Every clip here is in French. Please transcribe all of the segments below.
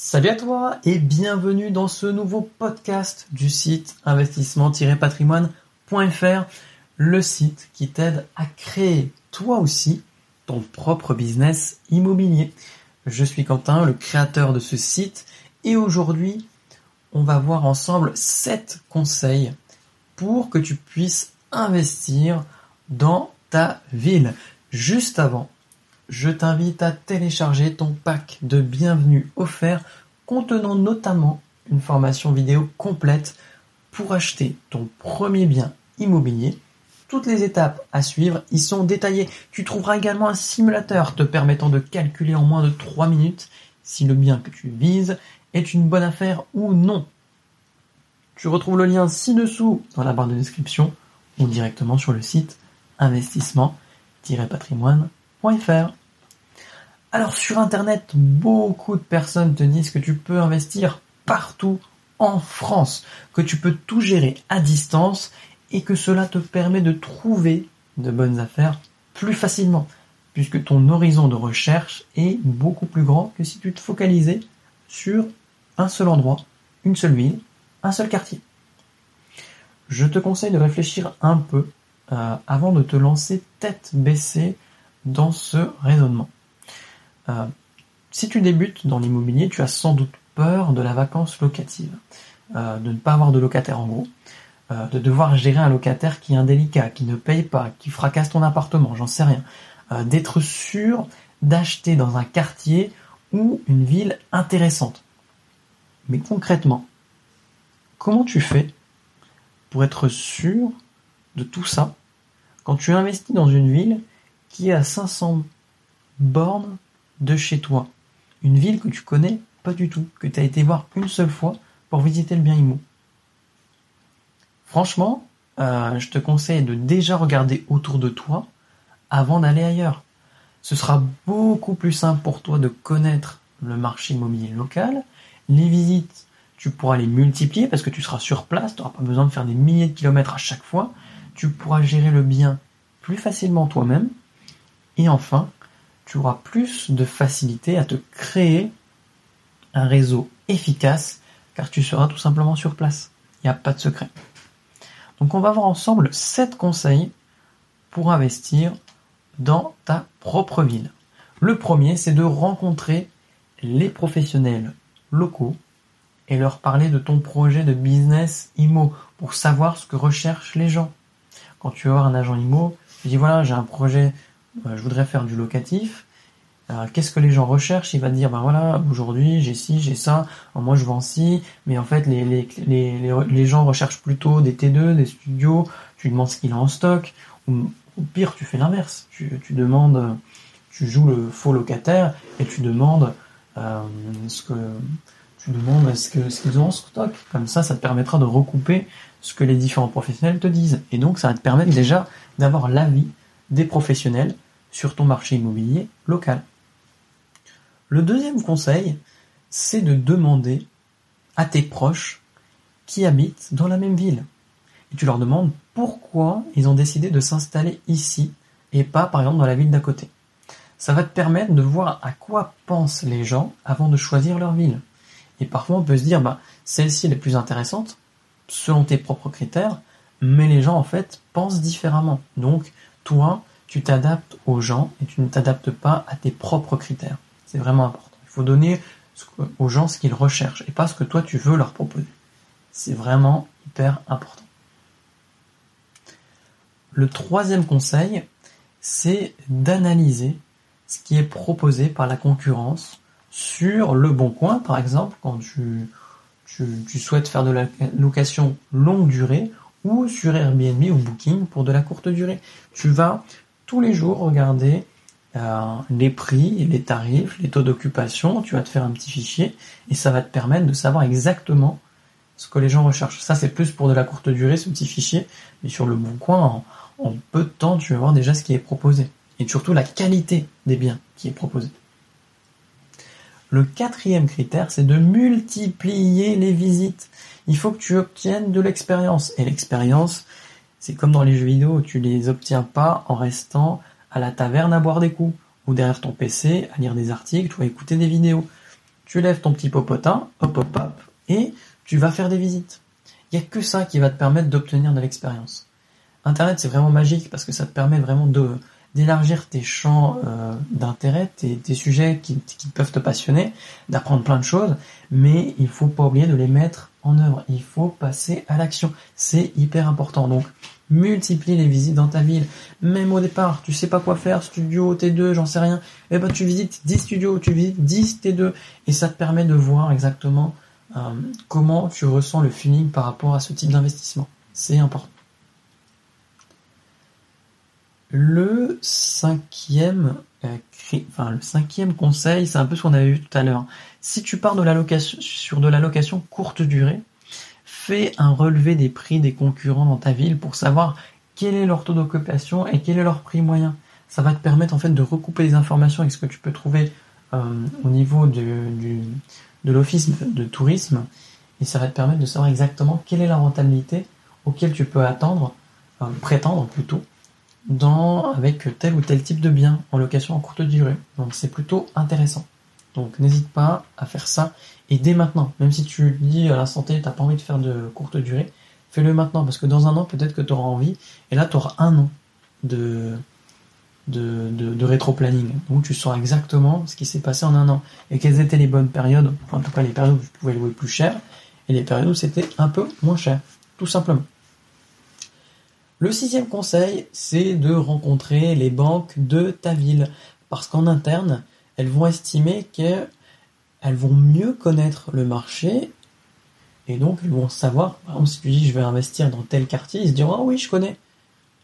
Salut à toi et bienvenue dans ce nouveau podcast du site investissement-patrimoine.fr, le site qui t'aide à créer toi aussi ton propre business immobilier. Je suis Quentin, le créateur de ce site et aujourd'hui on va voir ensemble 7 conseils pour que tu puisses investir dans ta ville. Juste avant, je t'invite à télécharger ton pack de bienvenue offert contenant notamment une formation vidéo complète pour acheter ton premier bien immobilier. Toutes les étapes à suivre y sont détaillées. Tu trouveras également un simulateur te permettant de calculer en moins de 3 minutes si le bien que tu vises est une bonne affaire ou non. Tu retrouves le lien ci-dessous dans la barre de description ou directement sur le site Alors sur Internet, beaucoup de personnes te disent que tu peux investir partout en France, que tu peux tout gérer à distance et que cela te permet de trouver de bonnes affaires plus facilement, puisque ton horizon de recherche est beaucoup plus grand que si tu te focalisais sur un seul endroit, une seule ville, un seul quartier. Je te conseille de réfléchir un peu euh, avant de te lancer tête baissée dans ce raisonnement. Euh, si tu débutes dans l'immobilier, tu as sans doute peur de la vacance locative, euh, de ne pas avoir de locataire en gros, euh, de devoir gérer un locataire qui est indélicat, qui ne paye pas, qui fracasse ton appartement, j'en sais rien, d'être sûr d'acheter dans un quartier ou une ville intéressante. Mais concrètement, comment tu fais pour être sûr de tout ça quand tu investis dans une ville qui est à 500 bornes de chez toi. Une ville que tu connais pas du tout, que tu as été voir une seule fois pour visiter le bien immo. Franchement, euh, je te conseille de déjà regarder autour de toi avant d'aller ailleurs. Ce sera beaucoup plus simple pour toi de connaître le marché immobilier local. Les visites, tu pourras les multiplier parce que tu seras sur place, tu n'auras pas besoin de faire des milliers de kilomètres à chaque fois. Tu pourras gérer le bien plus facilement toi-même. Et enfin, tu auras plus de facilité à te créer un réseau efficace car tu seras tout simplement sur place. Il n'y a pas de secret. Donc on va voir ensemble 7 conseils pour investir dans ta propre ville. Le premier, c'est de rencontrer les professionnels locaux et leur parler de ton projet de business IMO pour savoir ce que recherchent les gens. Quand tu vas voir un agent IMO, tu dis voilà, j'ai un projet je voudrais faire du locatif. Qu'est-ce que les gens recherchent? Il va te dire, ben aujourd'hui j'ai ci, j'ai ça, moi je vends ci, mais en fait les, gens recherchent plutôt des T2, des studios, tu demandes ce qu'il a en stock, ou, pire tu fais l'inverse, tu, demandes, tu joues le faux locataire et tu demandes euh, ce que tu demandes ce que ce qu'ils ont en stock. Comme ça, ça te permettra de recouper ce que les différents professionnels te disent. Et donc ça va te permettre déjà d'avoir l'avis des professionnels sur ton marché immobilier local. Le deuxième conseil, c'est de demander à tes proches qui habitent dans la même ville. Et tu leur demandes pourquoi ils ont décidé de s'installer ici et pas par exemple dans la ville d'à côté. Ça va te permettre de voir à quoi pensent les gens avant de choisir leur ville. Et parfois on peut se dire, bah, celle-ci est la plus intéressante, selon tes propres critères, mais les gens en fait pensent différemment. Donc toi, tu t'adaptes aux gens et tu ne t'adaptes pas à tes propres critères. C'est vraiment important. Il faut donner aux gens ce qu'ils recherchent et pas ce que toi tu veux leur proposer. C'est vraiment hyper important. Le troisième conseil, c'est d'analyser ce qui est proposé par la concurrence sur le bon coin, par exemple, quand tu, tu souhaites faire de la location longue durée ou sur Airbnb ou Booking pour de la courte durée. Tu vas tous les jours regarder euh, les prix, les tarifs, les taux d'occupation. Tu vas te faire un petit fichier et ça va te permettre de savoir exactement ce que les gens recherchent. Ça, c'est plus pour de la courte durée, ce petit fichier. Mais sur le bon coin, en, en peu de temps, tu vas voir déjà ce qui est proposé. Et surtout la qualité des biens qui est proposé. Le quatrième critère, c'est de multiplier les visites. Il faut que tu obtiennes de l'expérience. Et l'expérience, c'est comme dans les jeux vidéo, tu les obtiens pas en restant à la taverne à boire des coups ou derrière ton PC à lire des articles ou à écouter des vidéos. tu lèves ton petit popotin, hop hop hop, et tu vas faire des visites. Il n'y a que ça qui va te permettre d'obtenir de l'expérience. Internet, c'est vraiment magique parce que ça te permet vraiment d'élargir tes champs euh, d'intérêt, tes, sujets qui, qui, peuvent te passionner, d'apprendre plein de choses, mais il faut pas oublier de les mettre œuvre. Il faut passer à l'action. C'est hyper important. Donc, multiplie les visites dans ta ville. Même au départ, tu sais pas quoi faire, studio, T2, j'en sais rien. Eh ben, tu visites 10 studios, tu visites 10 T2, et ça te permet de voir exactement euh, comment tu ressens le feeling par rapport à ce type d'investissement. C'est important. Le cinquième, euh, le cinquième conseil, c'est un peu ce qu'on avait vu tout à l'heure. Si tu pars de sur de l'allocation courte durée, fais un relevé des prix des concurrents dans ta ville pour savoir quel est leur taux d'occupation et quel est leur prix moyen. Ça va te permettre en fait de recouper les informations avec ce que tu peux trouver euh, au niveau de, de l'office de tourisme et ça va te permettre de savoir exactement quelle est la rentabilité auquel tu peux attendre, euh, prétendre plutôt, dans, avec tel ou tel type de bien en location en courte durée. Donc c'est plutôt intéressant. Donc n'hésite pas à faire ça et dès maintenant. Même si tu dis à la santé, t'as pas envie de faire de courte durée, fais-le maintenant parce que dans un an peut-être que tu auras envie et là tu auras un an de, de, de, rétro-planning. Donc tu sauras exactement ce qui s'est passé en un an et quelles étaient les bonnes périodes, en tout cas les périodes où tu pouvais louer plus cher et les périodes où c'était un peu moins cher, tout simplement. Le sixième conseil, c'est de rencontrer les banques de ta ville. Parce qu'en interne, elles vont estimer qu'elles vont mieux connaître le marché. Et donc, elles vont savoir, par exemple, si tu dis je vais investir dans tel quartier, ils se diront, ah oui, je connais.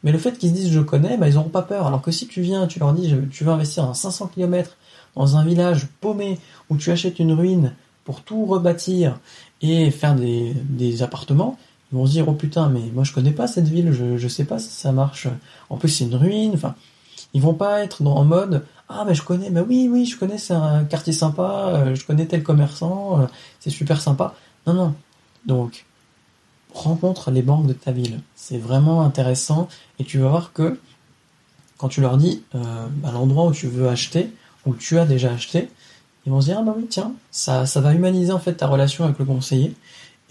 Mais le fait qu'ils se disent je connais, bah, ils n'auront pas peur. Alors que si tu viens, tu leur dis tu veux investir dans 500 km dans un village paumé où tu achètes une ruine pour tout rebâtir et faire des, des appartements, ils vont se dire oh putain mais moi je connais pas cette ville, je je sais pas si ça marche. En plus c'est une ruine. Enfin, ils vont pas être dans, en mode ah mais je connais, mais oui oui je connais c'est un quartier sympa, euh, je connais tel commerçant, euh, c'est super sympa. Non non. Donc rencontre les banques de ta ville. C'est vraiment intéressant et tu vas voir que quand tu leur dis euh, à l'endroit où tu veux acheter, où tu as déjà acheté, ils vont se dire ah bah oui tiens ça ça va humaniser en fait ta relation avec le conseiller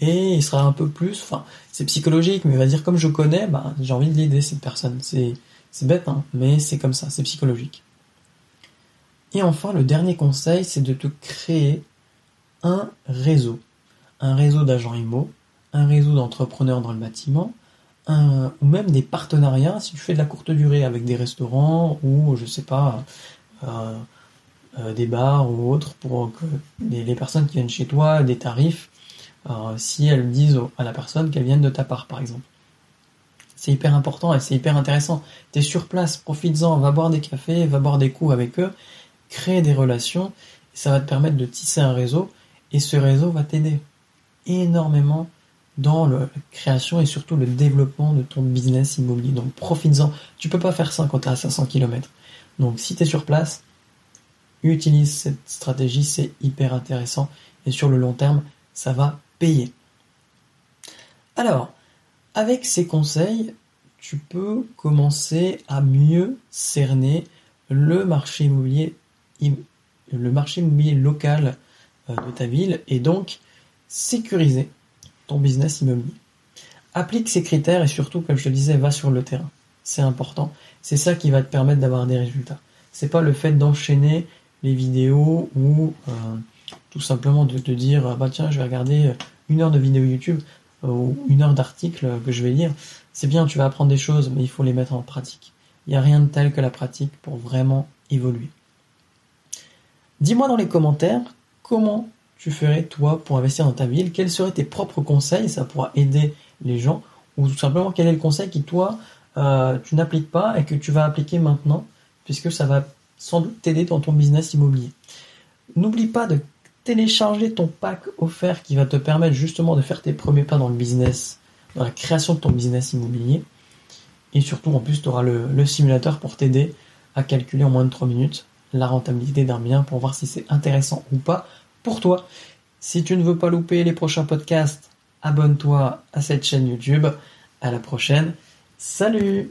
et il sera un peu plus, enfin, c'est psychologique, mais il va dire comme je connais, bah, j'ai envie de l'aider cette personne. C'est, bête, hein, mais c'est comme ça, c'est psychologique. Et enfin, le dernier conseil, c'est de te créer un réseau. Un réseau d'agents IMO, un réseau d'entrepreneurs dans le bâtiment, un, ou même des partenariats si tu fais de la courte durée avec des restaurants ou, je sais pas, euh, euh, des bars ou autres pour que les, les personnes qui viennent chez toi, des tarifs si elles disent à la personne qu'elles viennent de ta part, par exemple. C'est hyper important et c'est hyper intéressant. Tu es sur place, profites-en, va boire des cafés, va boire des coups avec eux, crée des relations, et ça va te permettre de tisser un réseau, et ce réseau va t'aider énormément dans la création et surtout le développement de ton business immobilier. Donc profites-en. Tu peux pas faire ça quand tu es à 500 km. Donc si tu es sur place, utilise cette stratégie, c'est hyper intéressant. Et sur le long terme, ça va Alors, avec ces conseils, tu peux commencer à mieux cerner le marché immobilier, le marché immobilier local euh, de ta ville et donc sécuriser ton business immobilier. Applique ces critères et surtout, comme je te disais, va sur le terrain. C'est important. C'est ça qui va te permettre d'avoir des résultats. C'est pas le fait d'enchaîner les vidéos ou euh, tout simplement de te dire ah bah tiens je vais regarder une heure de vidéo YouTube euh, ou une heure d'article que je vais lire. C'est bien, tu vas apprendre des choses, mais il faut les mettre en pratique. Il n'y a rien de tel que la pratique pour vraiment évoluer. Dis-moi dans les commentaires comment tu ferais toi pour investir dans ta ville, quels seraient tes propres conseils, ça pourra aider les gens, ou tout simplement quel est le conseil qui toi euh, tu n'appliques pas et que tu vas appliquer maintenant, puisque ça va sans doute t'aider dans ton business immobilier? N'oublie pas de télécharger ton pack offert qui va te permettre justement de faire tes premiers pas dans le business, dans la création de ton business immobilier. Et surtout, en plus, tu auras le, simulateur pour t'aider à calculer en moins de 3 minutes la rentabilité d'un bien pour voir si c'est intéressant ou pas pour toi. Si tu ne veux pas louper les prochains podcasts, abonne-toi à cette chaîne YouTube. À la prochaine. Salut